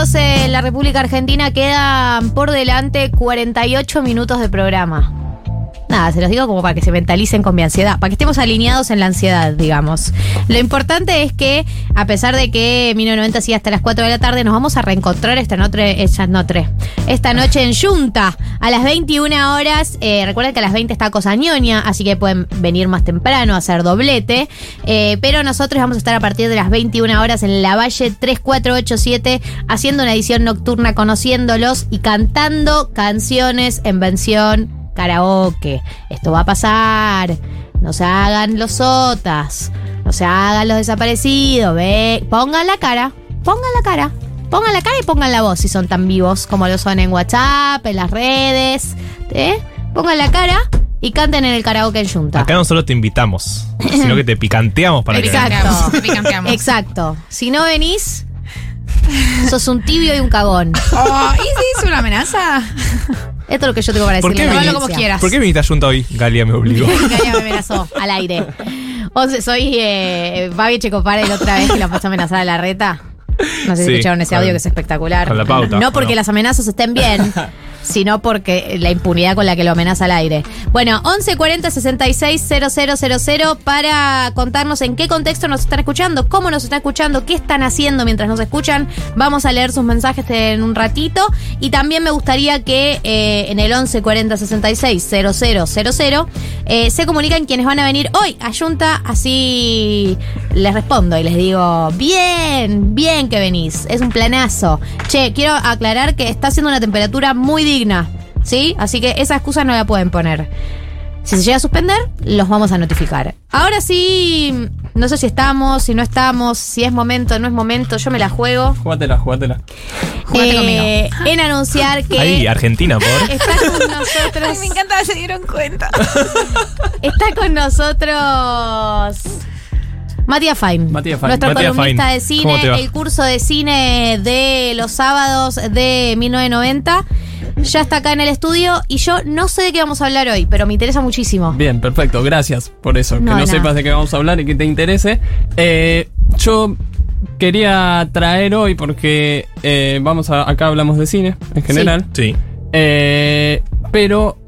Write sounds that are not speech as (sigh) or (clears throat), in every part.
12 en la República Argentina quedan por delante 48 minutos de programa. Nada, se los digo como para que se mentalicen con mi ansiedad, para que estemos alineados en la ansiedad, digamos. Lo importante es que, a pesar de que 1990 sigue hasta las 4 de la tarde, nos vamos a reencontrar esta noche, esta noche, esta noche en Junta, a las 21 horas. Eh, recuerden que a las 20 está Cosa Ñoña, así que pueden venir más temprano a hacer doblete. Eh, pero nosotros vamos a estar a partir de las 21 horas en la Valle 3487, haciendo una edición nocturna, conociéndolos y cantando canciones en versión karaoke. Esto va a pasar. No se hagan los sotas. No se hagan los desaparecidos. Ve, pongan la cara. Pongan la cara. Pongan la cara y pongan la voz si son tan vivos como lo son en WhatsApp, en las redes. ¿eh? Pongan la cara y canten en el karaoke en Junta. Acá no solo te invitamos, (clears throat) sino que te picanteamos para que Exacto. Te picanteamos. Exacto. Si no venís, sos un tibio y un cagón. Oh, ¿Y si es una amenaza? (laughs) Esto es lo que yo tengo para ¿Por decirle. qué a la viniste? como quieras. ¿Por qué viniste a Junta hoy? Galia me obligó. (laughs) Galia me amenazó al aire. O sea, soy eh, Babi Checopare la otra vez que la pasó a amenazar a la reta. No sé si Sí, escucharon ese audio que es espectacular. con la pauta, No porque ¿no? las amenazas estén bien, (laughs) sino porque la impunidad con la que lo amenaza al aire. Bueno, 1140 66 000 para contarnos en qué contexto nos están escuchando, cómo nos están escuchando, qué están haciendo mientras nos escuchan. Vamos a leer sus mensajes en un ratito. Y también me gustaría que eh, en el 1140 66 000 eh, se comunican quienes van a venir hoy a así les respondo y les digo, bien, bien que venís, es un planazo. Che, quiero aclarar que está haciendo una temperatura muy digna, ¿sí? Así que esa excusa no la pueden poner. Si se llega a suspender, los vamos a notificar. Ahora sí, no sé si estamos, si no estamos, si es momento, no es momento, yo me la juego. Jugátela. Jugate conmigo. Eh, en anunciar que Ahí, Argentina, por. está con nosotros. (laughs) Ay, me encanta, se dieron cuenta. Está con nosotros Matías Fine. Matías Fine. Nuestro Matías columnista Fine. de cine, el curso de cine de los sábados de 1990. Ya está acá en el estudio y yo no sé de qué vamos a hablar hoy, pero me interesa muchísimo. Bien, perfecto, gracias por eso. No, que no nada. sepas de qué vamos a hablar y que te interese. Eh, yo quería traer hoy, porque eh, vamos a, acá hablamos de cine en general. Sí. Eh, pero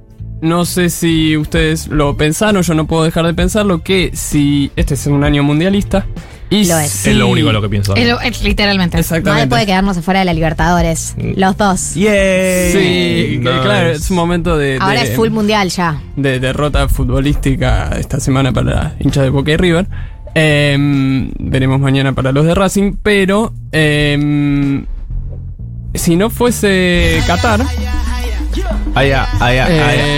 no sé si ustedes lo pensaron, yo no puedo dejar de pensarlo, que si este es un año mundialista. Y Lo es. si- Es lo único a lo que pienso. Es lo- es literalmente. Exactamente. puede quedarnos afuera de la Libertadores. Mm. Los dos. ¡Yay! Sí, Nice. claro, es un momento de, Ahora de- es full mundial ya. de derrota futbolística esta semana para hinchas de Boca y River. Em, veremos mañana para los de Racing, pero em, si no fuese Qatar, Allá, allá,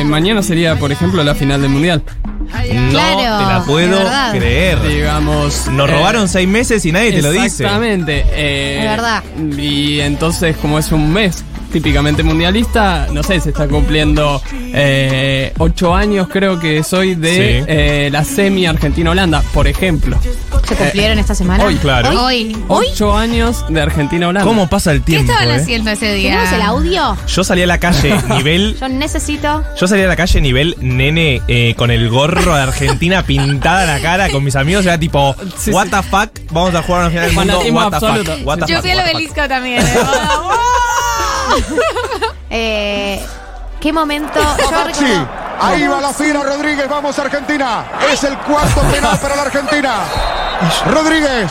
eh, mañana sería, por ejemplo, la final del Mundial. No Claro, te la puedo creer. Digamos. Nos eh, robaron seis meses y nadie te lo dice. Exactamente. eh, Es verdad. Y entonces, como es un mes típicamente mundialista, no sé, se está cumpliendo eh, ocho años, creo que soy de Sí. eh, la semi Argentina-Holanda, por ejemplo. ¿Se cumplieron esta semana? hoy, claro. Hoy. Ocho años de Argentina-Holanda. ¿Cómo pasa el ¿Qué tiempo? estaban eh? haciendo ese día? ¿Tenemos el audio? Yo salí a la calle (laughs) nivel. Yo necesito. Yo salí a la calle nivel nene eh, con el gorro de Argentina (laughs) pintada en la cara con mis amigos. Era tipo, Sí, what sí. the fuck, vamos a jugar a una final del mundo. Fanatismo What the absoluto. fuck, what the Yo fuck, fui al what the fuck. obelisco también. ¿eh? (laughs) Eh, ¿Qué momento? Yo recuerdo- ahí va la fila Rodríguez, vamos Argentina. Es el cuarto penal para la Argentina. Rodríguez,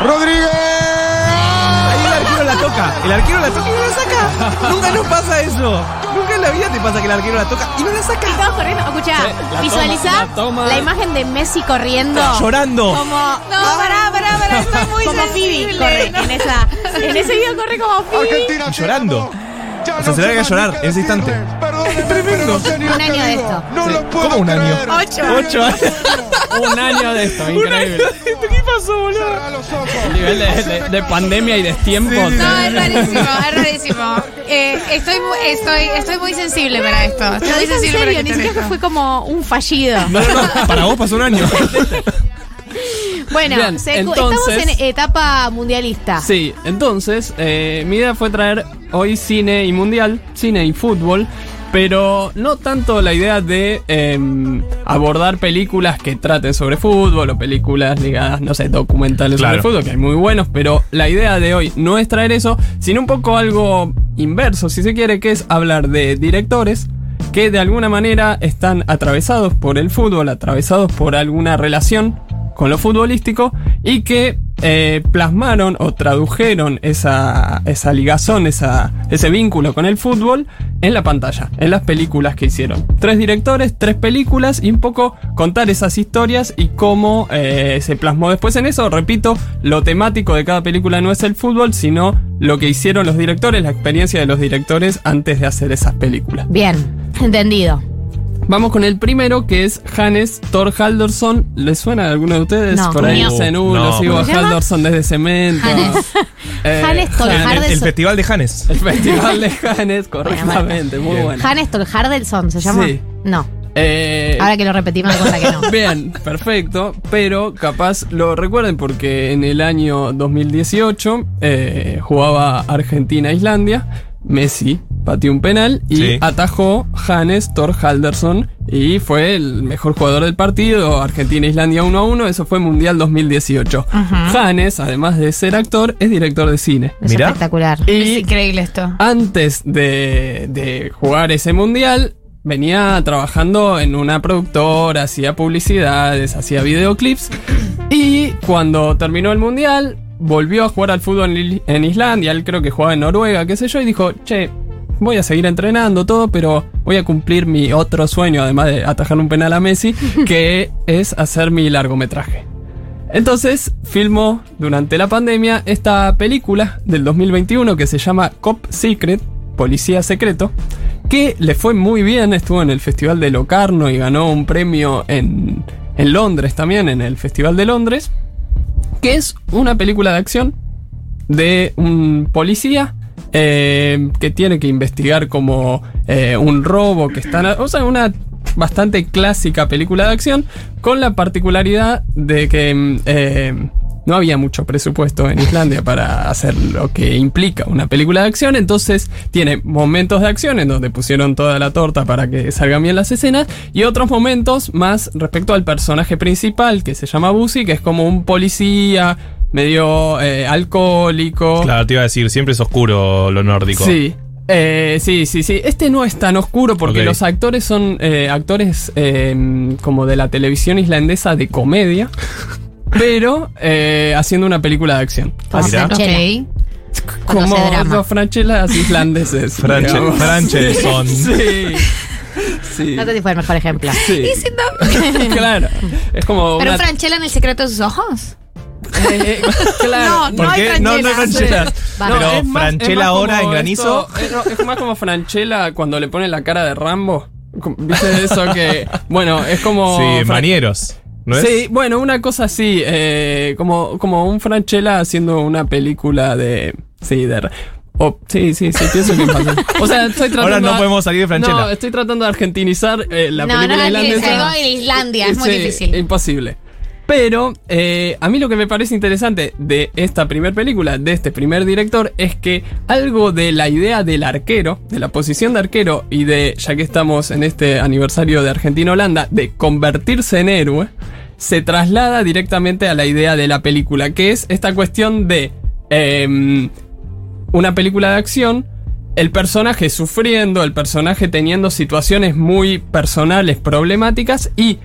Rodríguez. Ahí el arquero la toca. El arquero la toca y no la saca. (laughs) Nunca nos pasa eso. Nunca en la vida te pasa que el arquero la toca y no la saca. Estamos corriendo. Escucha, Sí, visualiza toma, la imagen de Messi corriendo. Llorando. Como, No, pará, pará, pará, estoy muy como Phoebe sensible. corre No. en esa. En ese video corre como Phoebe. Argentina llorando. O sea, se larga a llorar en ese instante. Perdónenme, Tremendo. Un año de esto. No lo puedo ¿Cómo un año? Ocho. Ocho años. Un año de esto, increíble. ¿Qué pasó, boludo? El nivel de, de- de pandemia y destiempo. Sí, sí, No, es rarísimo, es rarísimo. Eh, estoy, estoy, estoy muy sensible para esto. Estoy muy dice en sensible serio, para ni siquiera fue como un fallido. No, no, no. Para vos pasó un año. (laughs) Bueno, Bien, se- entonces- estamos en etapa mundialista. Sí, entonces, eh, mi idea fue traer hoy cine y mundial, cine y fútbol. Pero no tanto la idea de em, abordar películas que traten sobre fútbol o películas ligadas, no sé, documentales Claro. sobre fútbol, que hay muy buenos, pero la idea de hoy no es traer eso, sino un poco algo inverso, si se quiere, que es hablar de directores que de alguna manera están atravesados por el fútbol, atravesados por alguna relación con lo futbolístico y que eh, plasmaron o tradujeron esa, esa ligazón, esa, ese vínculo con el fútbol en la pantalla, en las películas que hicieron. Tres directores, tres películas y un poco contar esas historias y cómo eh, se plasmó después en eso. Repito, lo temático de cada película no es el fútbol, sino lo que hicieron los directores, la experiencia de los directores antes de hacer esas películas. Bien, entendido. Vamos con el primero, que es Hannes Thor Haldorsson. ¿Le suena a alguno de ustedes? No. Por ahí No. dicen, No. lo sigo a. Haldorsson desde Cemento. Hannes. (laughs) Eh, Hannes. El, festival de Hannes. El festival de Hannes, correctamente, muy Bien. bueno. Hannes Tolhardelson se llama. Sí. No. Eh, Ahora que lo repetimos, me cuenta que no. (laughs) Bien, perfecto, pero capaz lo recuerden porque en el año 2018 eh, jugaba Argentina-Islandia, Messi pateó un penal y Sí. atajó Hannes Thor Haldersson y fue el mejor jugador del partido, Argentina-Islandia 1 a 1, eso fue Mundial 2018. Hannes, además de ser actor, es director de cine. Es Mirá. espectacular. Es increíble esto. antes de, de jugar ese mundial, venía trabajando en una productora, hacía publicidades, hacía videoclips. Y cuando terminó el mundial, volvió a jugar al fútbol en Islandia. Él creo que jugaba en Noruega, qué sé yo, y dijo: Che, voy a seguir entrenando todo, pero voy a cumplir mi otro sueño, además de atajar un penal a Messi, (laughs) que es hacer mi largometraje. Entonces filmó durante la pandemia esta película del 2021 que se llama Cop Secret, Policía Secreto, que le fue muy bien, estuvo en el Festival de Locarno y ganó un premio en, en Londres también, en el Festival de Londres, que es una película de acción de un policía eh, que tiene que investigar como eh, un robo que están... O sea, una bastante clásica película de acción con la particularidad de que mm, eh, no había mucho presupuesto en Islandia para hacer lo que implica una película de acción, entonces tiene momentos de acción en donde pusieron toda la torta para que salgan bien las escenas y otros momentos más respecto al personaje principal que se llama Busy, que es como un policía medio eh, alcohólico. Claro, te iba a decir, siempre es oscuro lo nórdico. Sí. Eh, sí, sí, sí. Este no es tan oscuro porque los actores son eh, actores eh, como de la televisión islandesa de comedia, (laughs) pero eh, haciendo una película de acción. Como mirá. Franchella. Ok. Cuando Como los franchelas islandeses. Franche- digamos. Franchelson. (laughs) Sí. Sí. No sé si fue el mejor ejemplo. Sí. Y si no- (laughs) claro. Es como Pero una- Franchella en el secreto de sus ojos. Eh, eh, claro. No, ¿Por hay qué? No, no hay Franchella. Franchella. Vale. Pero es más- Franchella es ahora en granizo. esto- es, no, es más como Franchella cuando le pone la cara de Rambo. ¿Viste eso que.? Bueno, es como. Sí, Fran- manieros. ¿No es? Sí, bueno, una cosa así. eh, como, como un Franchella haciendo una película de. Sí, de. o- sí, sí, sí, pienso que pasa. O sea, estoy tratando. (laughs) Ahora no de- podemos salir de Franchella. No, estoy tratando de argentinizar eh, la no, película no, no, islandesa. algo en Islandia, es muy Sí, difícil. Imposible. Pero eh, a mí lo que me parece interesante de esta primera película, de este primer director, es que algo de la idea del arquero, de la posición de arquero y de, ya que estamos en este aniversario de Argentina-Holanda, de convertirse en héroe, se traslada directamente a la idea de la película, que es esta cuestión de em, una película de acción, el personaje sufriendo, el personaje teniendo situaciones muy personales, problemáticas y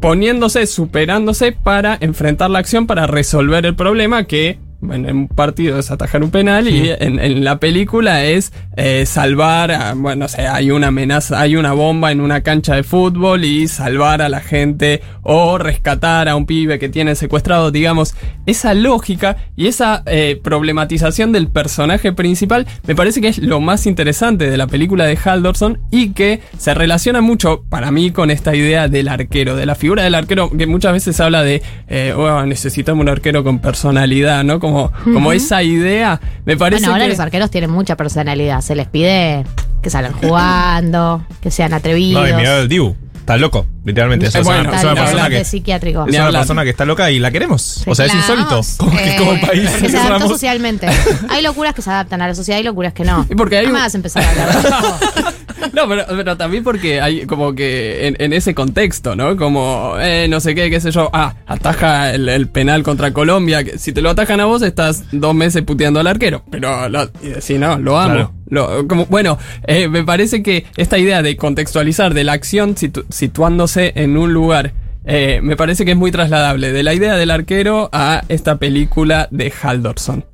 poniéndose, superándose para enfrentar la acción, para resolver el problema que en un partido es atajar un penal y en, en la película es eh, salvar, a- bueno, o sea, hay una amenaza, hay una bomba en una cancha de fútbol y salvar a la gente o rescatar a un pibe que tiene secuestrado, digamos, esa lógica y esa eh, problematización del personaje principal me parece que es lo más interesante de la película de Haldorsson y que se relaciona mucho para mí con esta idea del arquero, de la figura del arquero, que muchas veces se habla de, eh, "Oh, necesitamos un arquero con personalidad, ¿no? Como, como esa idea, me parece Bueno, ahora que... los arqueros tienen mucha personalidad. Se les pide que salgan jugando, que sean atrevidos. No, y mirá el Dibu. Está loco, literalmente. Eh, es una- bueno, es una, persona que, psiquiátrico. es una persona que está loca y la queremos. o sea, es insólito. Como, que Eh, como país. Que se adaptó socialmente. Hay locuras que se adaptan a la sociedad y locuras que no. Y (laughs) porque hay un- empezar a hablar. (laughs) No, pero, pero también porque hay como que en, en ese contexto, ¿no? Como, eh, no sé qué, qué sé yo. Ah, ataja el, el penal contra Colombia. Si te lo atajan a vos, estás dos meses puteando al arquero. Pero lo- si no, lo amo. Claro. Lo- como, bueno, eh, me parece que esta idea de contextualizar de la acción situ- situándose en un lugar. eh, me parece que es muy trasladable de la idea del arquero a esta película de Haldorson.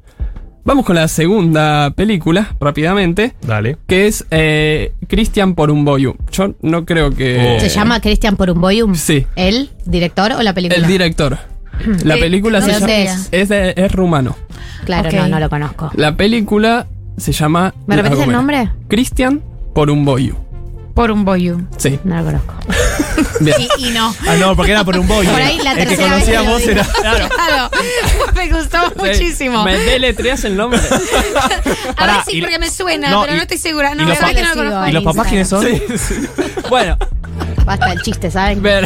Vamos con la segunda película, rápidamente Dale. que es eh, Christian Porumboyu. Yo no creo que... Oh. ¿Se llama Christian Porumboyum? Sí. ¿El director o la película? El director. (clears throat) La Eh, película se llama... Es, es. de- es rumano. Claro, Ok. no, no lo conozco. La película se llama... ¿Me repites el Gomera. nombre? Christian Porumboyu. Por un boyu. Sí. No lo conozco. (laughs) Bien. Y, y no. Ah, no, porque era por un boy. Por ahí la El que conocíamos digo. era. (laughs) Claro. Me gustó muchísimo. Me deletreas el nombre. (laughs) A Pará, ver si y- porque me suena, no, pero y- no estoy segura. No, y la los verdad que no lo conozco. ¿Y los papás quiénes son? Sí, sí. Bueno, Basta el chiste, ¿saben? ver.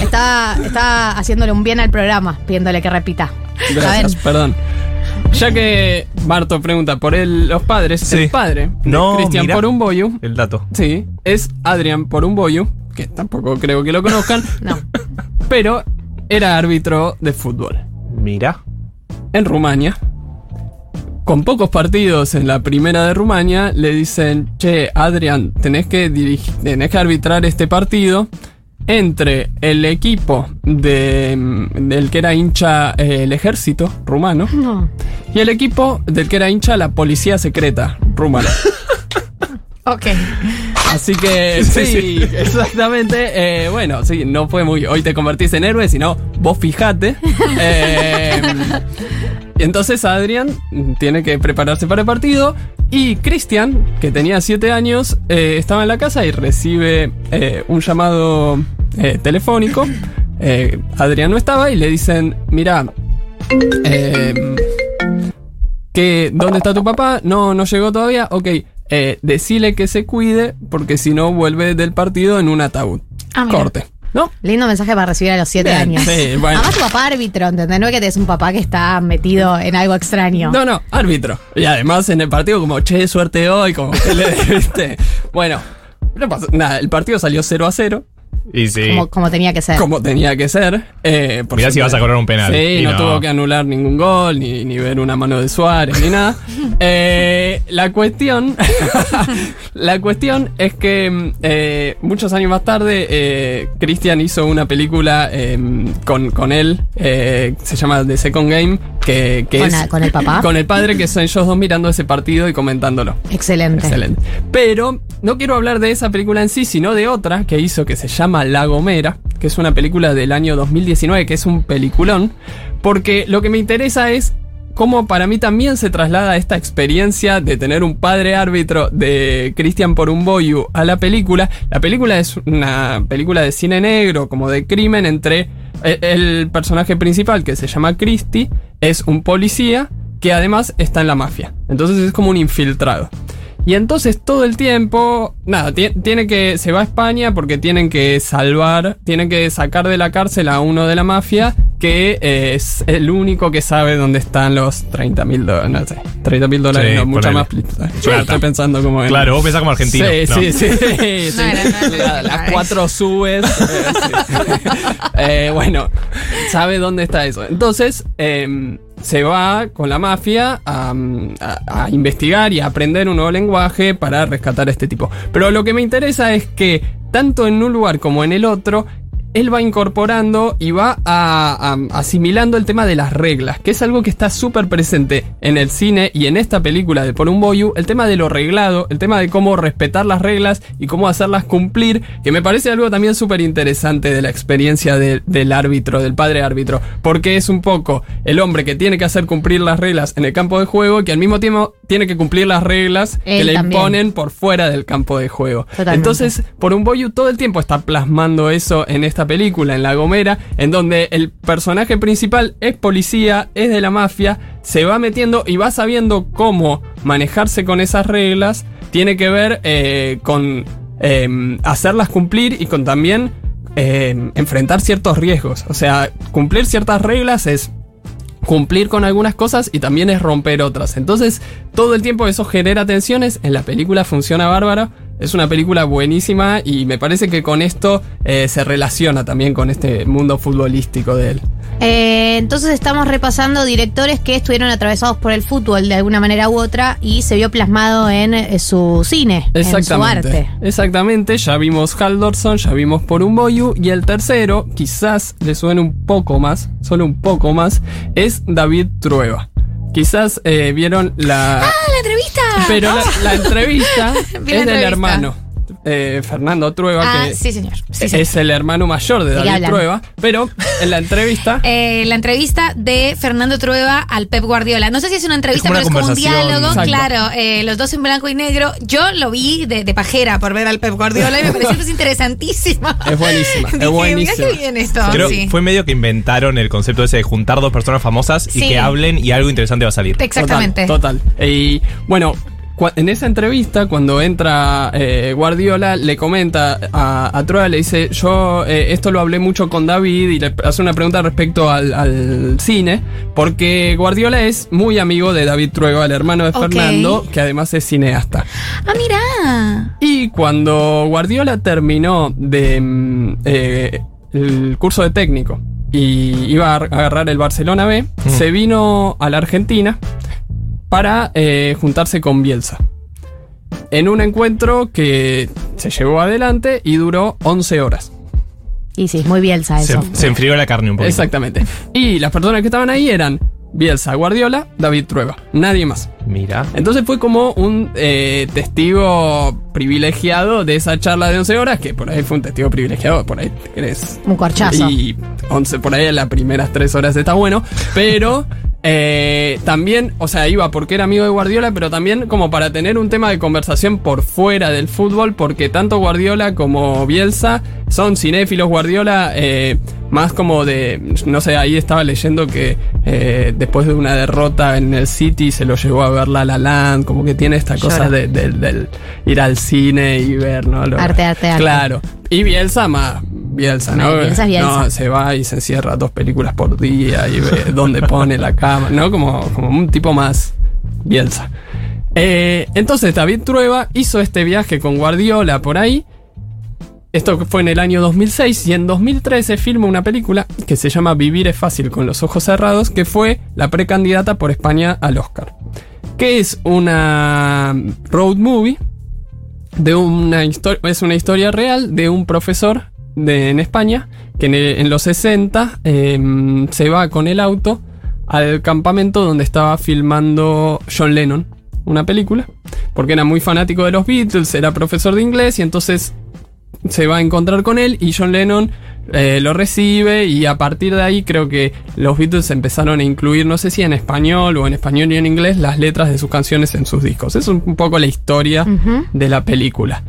Está, está haciéndole un bien al programa, pidiéndole que repita. Gracias, ¿Saben? perdón. Ya que Barto pregunta por el- los padres, Sí. el padre No, Christian mira. Porumboyu El dato. Sí, es Adrian Porumboyu, que tampoco creo que lo conozcan, (laughs) No. pero era árbitro de fútbol Mira. en Rumania. Con pocos partidos en la primera de Rumania, le dicen, che, Adrian, tenés que, dirigir, tenés que arbitrar este partido entre el equipo de, mm, del que era hincha eh, el ejército rumano (laughs) No. y el equipo del que era hincha la policía secreta rumana. (laughs) Ok. Así que Sí, sí, sí. exactamente. eh, bueno, sí, no fue muy. Hoy te convertís en héroe, sino vos fijate. (laughs) Eh, y entonces Adrián tiene que prepararse para el partido. Y Cristian, que tenía 7 años, eh, estaba en la casa y recibe eh, un llamado eh, telefónico. Eh, Adrián no estaba y le dicen: Mira, eh, que ¿dónde está tu papá? No, no llegó todavía. Ok, decile que se cuide porque si no vuelve del partido en un ataúd. Ah. Corte. ¿No? Lindo mensaje para recibir a los siete Bien, años. sí, bueno. Además, tu papá árbitro, ¿entendés? No es que tenés un papá que está metido en algo extraño. No, no, árbitro. Y además en el partido como, che, suerte hoy, como que le (laughs) ¿viste? Bueno, no pasó nada, el partido salió 0 a 0, Y sí. Como, como tenía que ser. como tenía que ser. Eh, por Mirá si vas a cobrar un penal. Sí, Y no, no. tuvo que anular ningún gol, ni, ni ver una mano de Suárez, ni nada. (laughs) Eh, la cuestión. (laughs) la cuestión es que eh, muchos años más tarde, eh, Christian hizo una película eh, con, con él. eh, se llama The Second Game. Que, que ¿Con es. con el papá? Con el padre, que son ellos dos mirando ese partido y comentándolo. Excelente. Excelente. Pero no quiero hablar de esa película en sí, sino de otra que hizo que se llama La Gomera, que es una película del año 2019, que es un peliculón, porque lo que me interesa es cómo para mí también se traslada esta experiencia de tener un padre árbitro de Christian Porumboyu a la película. La película es una película de cine negro, como de crimen entre eh, el personaje principal, que se llama Christy, es un policía que además está en la mafia. Entonces es como un infiltrado. Y entonces todo el tiempo, nada, ti- tiene que, se va a España porque tienen que salvar, tienen que sacar de la cárcel a uno de la mafia que eh, es el único que sabe dónde están los 30 mil dólares, no sé, 30 mil dólares, Sí, no, mucha más plata. Yo Plata. estoy pensando como en... Claro, vos pensás como argentino. Sí, ¿no? sí, sí, (laughs) sí. No era, no era, La- no las cuatro subes. (laughs) eh, sí. (laughs) Eh, bueno, sabe dónde está eso. Entonces, eh, se va con la mafia a, a- a investigar y a aprender un nuevo lenguaje para rescatar a este tipo. Pero lo que me interesa es que, tanto en un lugar como en el otro, él va incorporando y va a- a- asimilando el tema de las reglas, que es algo que está súper presente en el cine y en esta película de Por un Boyu, el tema de lo reglado, el tema de cómo respetar las reglas y cómo hacerlas cumplir, que me parece algo también súper interesante de la experiencia de- del árbitro, del padre árbitro, porque es un poco el hombre que tiene que hacer cumplir las reglas en el campo de juego, que al mismo tiempo tiene que cumplir las reglas que le también. imponen por fuera del campo de juego. Totalmente. Entonces, por un Boyu todo el tiempo está plasmando eso en película, en La Gomera, en donde el personaje principal es policía, es de la mafia, se va metiendo y va sabiendo cómo manejarse con esas reglas. Tiene que ver eh, con eh, hacerlas cumplir y con también eh, enfrentar ciertos riesgos. O sea, cumplir ciertas reglas es cumplir con algunas cosas y también es romper otras. Entonces, todo el tiempo eso genera tensiones. En la película funciona bárbaro. Es una película buenísima y me parece que con esto eh, se relaciona también con este mundo futbolístico de él. Eh, entonces estamos repasando directores que estuvieron atravesados por el fútbol de alguna manera u otra y se vio plasmado en eh, su cine, en su arte. Exactamente, ya vimos Haldorson, ya vimos por un Boyu y el tercero, quizás le suene un poco más, solo un poco más, es David Trueba. Quizás eh, vieron la... ¡Ah, la! Pero la, la (laughs) entrevista es del entrevista. hermano. eh, Fernando Trueba, Ah, que sí, señor. Sí, es señor. el hermano mayor de ¿De qué David? Trueba, pero en la entrevista... (laughs) Eh, la entrevista de Fernando Trueba al Pep Guardiola. No sé si es una entrevista, Es pero es como un diálogo. Exacto. Claro, eh, los dos en blanco y negro. Yo lo vi de, de pajera por ver al Pep Guardiola y me pareció pues, interesantísimo. (laughs) Es buenísima, es buenísima. Bien esto. Creo sí. que fue medio que inventaron el concepto ese de juntar dos personas famosas y Sí. que hablen y algo interesante va a salir. Exactamente. Total. total. Y bueno, en esa entrevista, cuando entra eh, Guardiola, le comenta a, a Trueba, le dice, yo eh, esto lo hablé mucho con David y le hace una pregunta respecto al, al cine, porque Guardiola es muy amigo de David Trueba, el hermano de. Fernando, que además es cineasta. Ah, mira. Y cuando Guardiola terminó de mm, eh, el curso de técnico y iba a agarrar el Barcelona B, se vino a la Argentina para eh, juntarse con Bielsa. En un encuentro que se llevó adelante y duró 11 horas. Y sí, muy bielsa Se, eso. se enfrió la carne un poco. Exactamente. Y las personas que estaban ahí eran Bielsa, Guardiola, David Trueba. Nadie más. Mira. Entonces fue como un eh, testigo privilegiado de esa charla de 11 horas, que por ahí fue un testigo privilegiado, por ahí eres... Un corchazo. Y 11 por ahí en las primeras 3 horas está bueno, pero eh, también, o sea, iba porque era amigo de Guardiola, pero también como para tener un tema de conversación por fuera del fútbol, porque tanto Guardiola como Bielsa son cinéfilos. Guardiola, eh, más como de, no sé, ahí estaba leyendo que eh, después de una derrota en el City se lo llevó a ver La La Land, como que tiene esta cosa de, de- ir al cine y ver, ¿no? Lo- Arte, arte, arte. Claro. Y Bielsa más, Bielsa, ¿no? No, Bielsa es Bielsa. No, se va y se encierra dos películas por día y ve (laughs) dónde pone la cama, ¿no? Como, como un tipo más Bielsa. Eh, entonces David Trueba hizo este viaje con Guardiola por ahí. Esto fue en el año 2006 y en 2013 filma una película que se llama Vivir es fácil con los ojos cerrados, que fue la precandidata por España al Oscar. Que es una road movie de una historia, es una historia real de un profesor de, en España que en, el- en los 60 eh, se va con el auto al campamento donde estaba filmando John Lennon una película, porque era muy fanático de los Beatles, era profesor de inglés y entonces se va a encontrar con él y John Lennon eh, lo recibe y a partir de ahí creo que los Beatles empezaron a incluir, no sé si en español o en español y en inglés, las letras de sus canciones en sus discos. Es un, poco la historia de la película.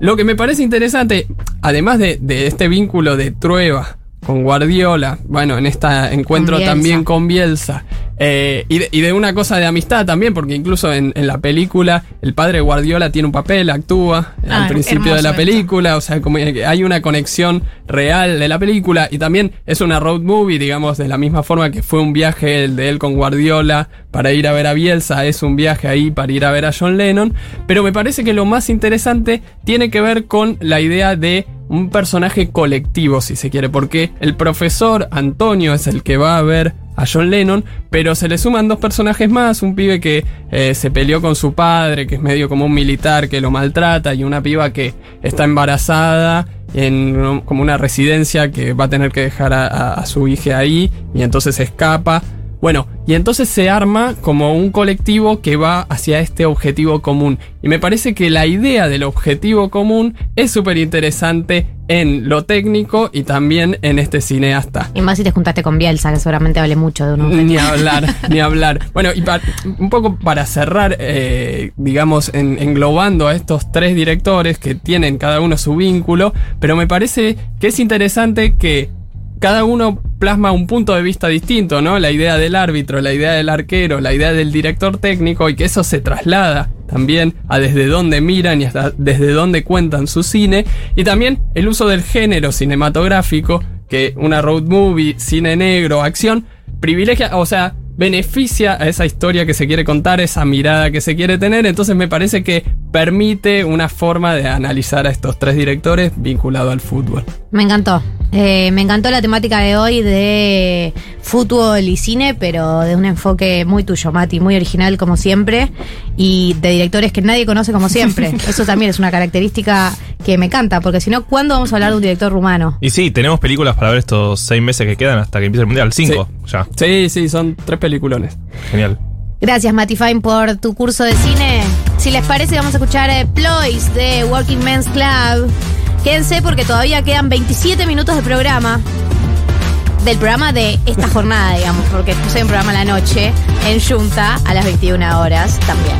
Lo que me parece interesante, además de, de este vínculo de Trueba con Guardiola, bueno, en este encuentro también con Bielsa, eh, y, de, y de una cosa de amistad también, porque incluso en, en la película el padre Guardiola tiene un papel, actúa Ah, al principio de la esto. película, o sea, como hay una conexión real de la película y también es una road movie, digamos, de la misma forma que fue un viaje el de él con Guardiola para ir a ver a Bielsa, es un viaje ahí para ir a ver a John Lennon, pero me parece que lo más interesante tiene que ver con la idea de un personaje colectivo, si se quiere, porque el profesor Antonio es el que va a ver a John Lennon, pero se le suman dos personajes más, un pibe que eh, se peleó con su padre, que es medio como un militar que lo maltrata, y una piba que está embarazada en como una residencia que va a tener que dejar a, a- a su hija ahí, y entonces escapa. Bueno, y entonces se arma como un colectivo que va hacia este objetivo común. Y me parece que la idea del objetivo común es súper interesante en lo técnico y también en este cineasta. Y más si te juntaste con Bielsa, que seguramente hable mucho de uno. Ni hablar, (laughs) ni hablar. Bueno, y pa- un poco para cerrar, eh, digamos, en- englobando a estos tres directores que tienen cada uno su vínculo, pero me parece que es interesante que cada uno plasma un punto de vista distinto, ¿no? La idea del árbitro, la idea del arquero, la idea del director técnico y que eso se traslada también a desde dónde miran y hasta desde dónde cuentan su cine y también el uso del género cinematográfico que una road movie, cine negro, acción privilegia, o sea, beneficia a esa historia que se quiere contar, esa mirada que se quiere tener. Entonces me parece que permite una forma de analizar a estos tres directores vinculado al fútbol. Me encantó. Eh, me encantó la temática de hoy de fútbol y cine, pero de un enfoque muy tuyo, Mati, muy original como siempre, y de directores que nadie conoce como siempre. (laughs) Eso también es una característica que me encanta, porque si no, ¿cuándo vamos a hablar de un director rumano? Y sí, tenemos películas para ver estos seis meses que quedan hasta que empiece el mundial. Cinco, ya. Sí, sí, son tres peliculones. Genial. Gracias, Mati Fine, por tu curso de cine. Si les parece, vamos a escuchar eh, Ploys de Working Men's Club. Quédense porque todavía quedan 27 minutos de programa. Del programa de esta (laughs) jornada, digamos, porque hay un programa a la noche en Junta a las 21 horas también.